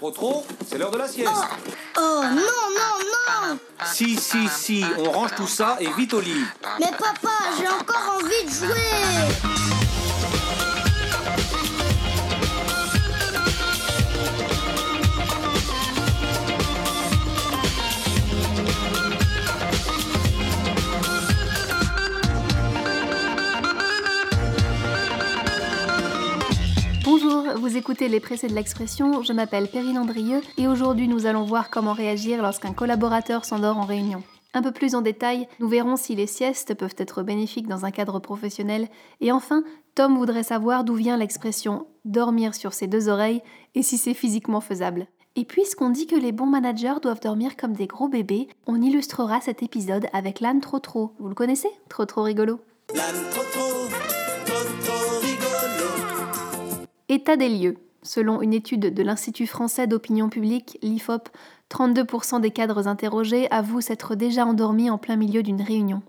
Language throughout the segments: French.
Trop trop, c'est l'heure de la sieste. Oh non, non, non Si, si, si, on range tout ça et vite au lit. Mais papa, j'ai encore envie de jouer Bonjour, vous écoutez les pressés de l'expression, je m'appelle Perrine Andrieux et aujourd'hui nous allons voir comment réagir lorsqu'un collaborateur s'endort en réunion. Un peu plus en détail, nous verrons si les siestes peuvent être bénéfiques dans un cadre professionnel et enfin, Tom voudrait savoir d'où vient l'expression dormir sur ses deux oreilles et si c'est physiquement faisable. Et puisqu'on dit que les bons managers doivent dormir comme des gros bébés, on illustrera cet épisode avec l'âne trop trop. Vous le connaissez? Trop trop rigolo. État des lieux. Selon une étude de l'Institut français d'opinion publique, l'IFOP, 32% des cadres interrogés avouent s'être déjà endormis en plein milieu d'une réunion.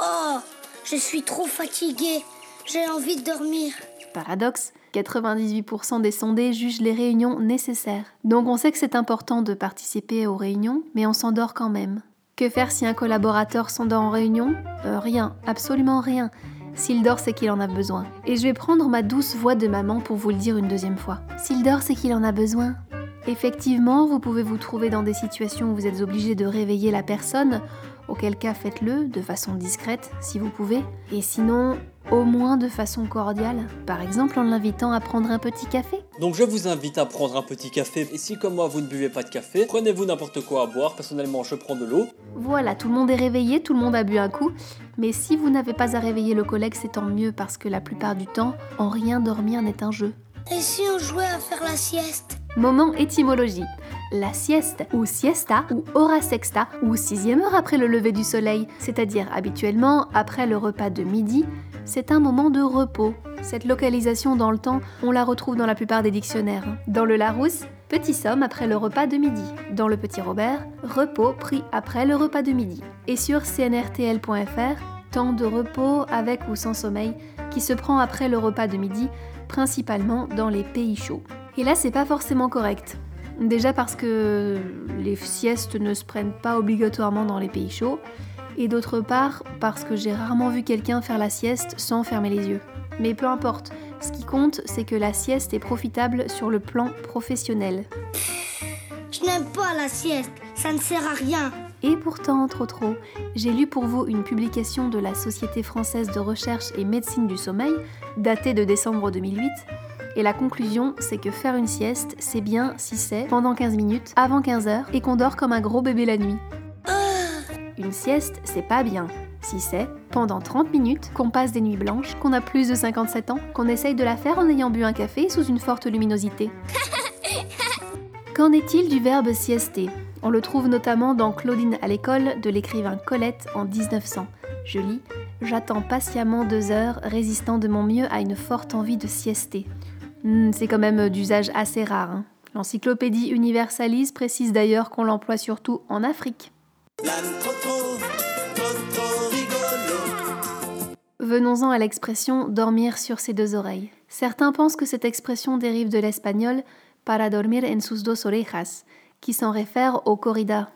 Oh, je suis trop fatiguée. J'ai envie de dormir. Paradoxe, 98% des sondés jugent les réunions nécessaires. Donc on sait que c'est important de participer aux réunions, mais on s'endort quand même. Que faire si un collaborateur s'endort en réunion? Euh, Rien, absolument rien. S'il dort, c'est qu'il en a besoin. Et je vais prendre ma douce voix de maman pour vous le dire une deuxième fois. S'il dort, c'est qu'il en a besoin. Effectivement, vous pouvez vous trouver dans des situations où vous êtes obligé de réveiller la personne, auquel cas faites-le de façon discrète si vous pouvez, et sinon au moins de façon cordiale, par exemple en l'invitant à prendre un petit café. Donc je vous invite à prendre un petit café et si comme moi vous ne buvez pas de café, prenez-vous n'importe quoi à boire. Personnellement je prends de l'eau. Voilà, tout le monde est réveillé, tout le monde a bu un coup, mais si vous n'avez pas à réveiller le collègue, c'est tant mieux parce que la plupart du temps, en rien dormir n'est un jeu. Et si on jouait à faire la sieste? Moment étymologie. La sieste, ou siesta, ou hora sexta, ou sixième heure après le lever du soleil, c'est-à-dire habituellement après le repas de midi, c'est un moment de repos. Cette localisation dans le temps, on la retrouve dans la plupart des dictionnaires. Dans le Larousse, petit somme après le repas de midi. Dans le petit Robert, repos pris après le repas de midi. Et sur cnrtl.fr, temps de repos avec ou sans sommeil qui se prend après le repas de midi, principalement dans les pays chauds. Et là, c'est pas forcément correct. Déjà parce que les siestes ne se prennent pas obligatoirement dans les pays chauds, et d'autre part parce que j'ai rarement vu quelqu'un faire la sieste sans fermer les yeux. Mais peu importe, ce qui compte, c'est que la sieste est profitable sur le plan professionnel. Je n'aime pas la sieste, ça ne sert à rien. Et pourtant, trop trop, j'ai lu pour vous une publication de la Société française de recherche et médecine du sommeil, datée de décembre 2008, et la conclusion, c'est que faire une sieste, c'est bien si c'est pendant 15 minutes, avant 15 heures, et qu'on dort comme un gros bébé la nuit. Une sieste, c'est pas bien. Si c'est pendant 30 minutes, qu'on passe des nuits blanches, qu'on a plus de 57 ans, qu'on essaye de la faire en ayant bu un café sous une forte luminosité. Qu'en est-il du verbe siester? On le trouve notamment dans Claudine à l'école de l'écrivain Colette en 1900. Je lis J'attends patiemment deux heures, résistant de mon mieux à une forte envie de siester. Hmm, c'est quand même d'usage assez rare. hein. L'encyclopédie Universalis précise d'ailleurs qu'on l'emploie surtout en Afrique. Venons-en à l'expression dormir sur ses deux oreilles. Certains pensent que cette expression dérive de l'espagnol para dormir en sus dos orejas, qui s'en réfère au corrida.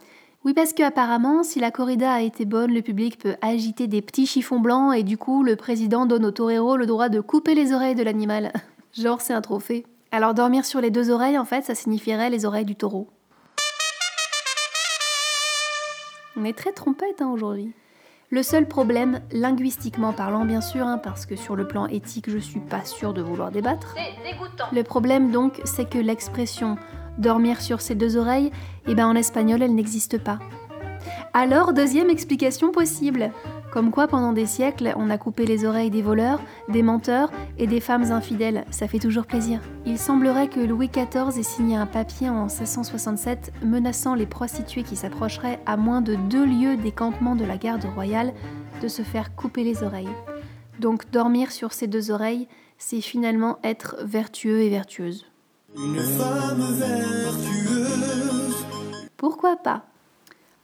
Oui, parce que apparemment, si la corrida a été bonne, le public peut agiter des petits chiffons blancs et du coup, le président donne au torero le droit de couper les oreilles de l'animal. Genre, c'est un trophée. Alors, dormir sur les deux oreilles, en fait, ça signifierait les oreilles du taureau. On est très trompette hein, aujourd'hui. Le seul problème, linguistiquement parlant bien sûr, hein, parce que sur le plan éthique je suis pas sûre de vouloir débattre. Le problème donc, c'est que l'expression dormir sur ses deux oreilles, eh ben en espagnol elle n'existe pas. Alors deuxième explication possible. Comme quoi pendant des siècles on a coupé les oreilles des voleurs, des menteurs et des femmes infidèles, ça fait toujours plaisir. Il semblerait que Louis XIV ait signé un papier en 1667 menaçant les prostituées qui s'approcheraient à moins de deux lieues des campements de la garde royale de se faire couper les oreilles. Donc dormir sur ses deux oreilles, c'est finalement être vertueux et vertueuse. Une femme vertueuse. Pourquoi pas?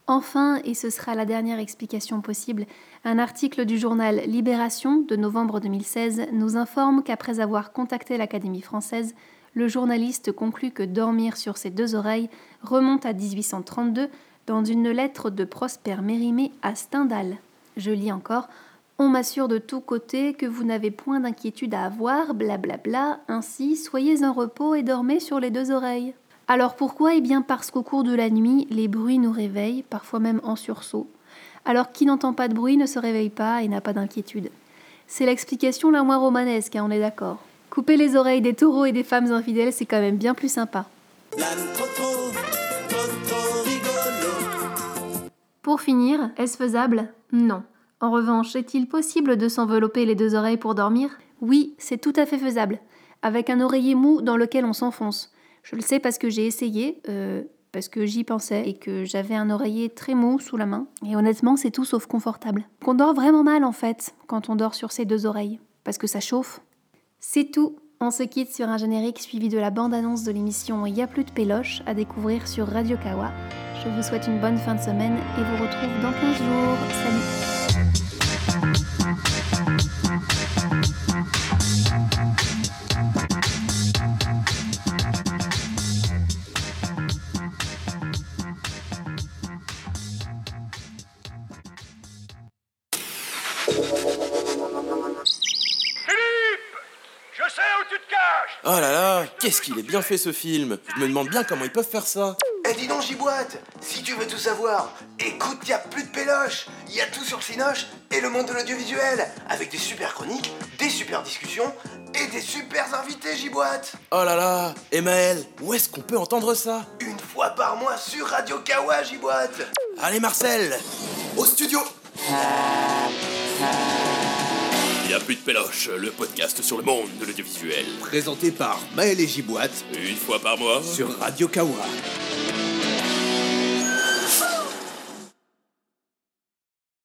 Enfin, et ce sera la dernière explication possible, un article du journal Libération de novembre 2016 nous informe qu'après avoir contacté l'Académie française, le journaliste conclut que dormir sur ses deux oreilles remonte à 1832 dans une lettre de Prosper Mérimée à Stendhal. Je lis encore On m'assure de tous côtés que vous n'avez point d'inquiétude à avoir, blablabla, ainsi soyez en repos et dormez sur les deux oreilles. Alors pourquoi? Eh bien parce qu'au cours de la nuit, les bruits nous réveillent, parfois même en sursaut. Alors qui n'entend pas de bruit ne se réveille pas et n'a pas d'inquiétude. C'est l'explication la moins romanesque, hein, on est d'accord. Couper les oreilles des taureaux et des femmes infidèles, c'est quand même bien plus sympa. Pour finir, est-ce faisable? Non. En revanche, est-il possible de s'envelopper les deux oreilles pour dormir? Oui, c'est tout à fait faisable, avec un oreiller mou dans lequel on s'enfonce. Je le sais parce que j'ai essayé, euh, parce que j'y pensais et que j'avais un oreiller très mou sous la main. Et honnêtement, c'est tout sauf confortable. On dort vraiment mal en fait quand on dort sur ses deux oreilles, parce que ça chauffe. C'est tout. On se quitte sur un générique suivi de la bande-annonce de l'émission Y a plus de péloche à découvrir sur Radio Kawa. Je vous souhaite une bonne fin de semaine et vous retrouve dans 15 jours. Salut te caches Oh là là, qu'est-ce qu'il est bien fait ce film Je me demande bien comment ils peuvent faire ça. Eh dis donc Giboite, si tu veux tout savoir, écoute, y a plus de péloche, y a tout sur Cinoche et le monde de l'audiovisuel, avec des super chroniques, des super discussions et des super invités Giboite. Oh là là, et Maël, où est-ce qu'on peut entendre ça? Une fois par mois sur Radio Kawa Giboite. Allez Marcel, au studio Il y a plus de péloche, le podcast sur le monde de l'audiovisuel. Présenté par Maël et Giboite Une fois par mois. sur Radio Kawa.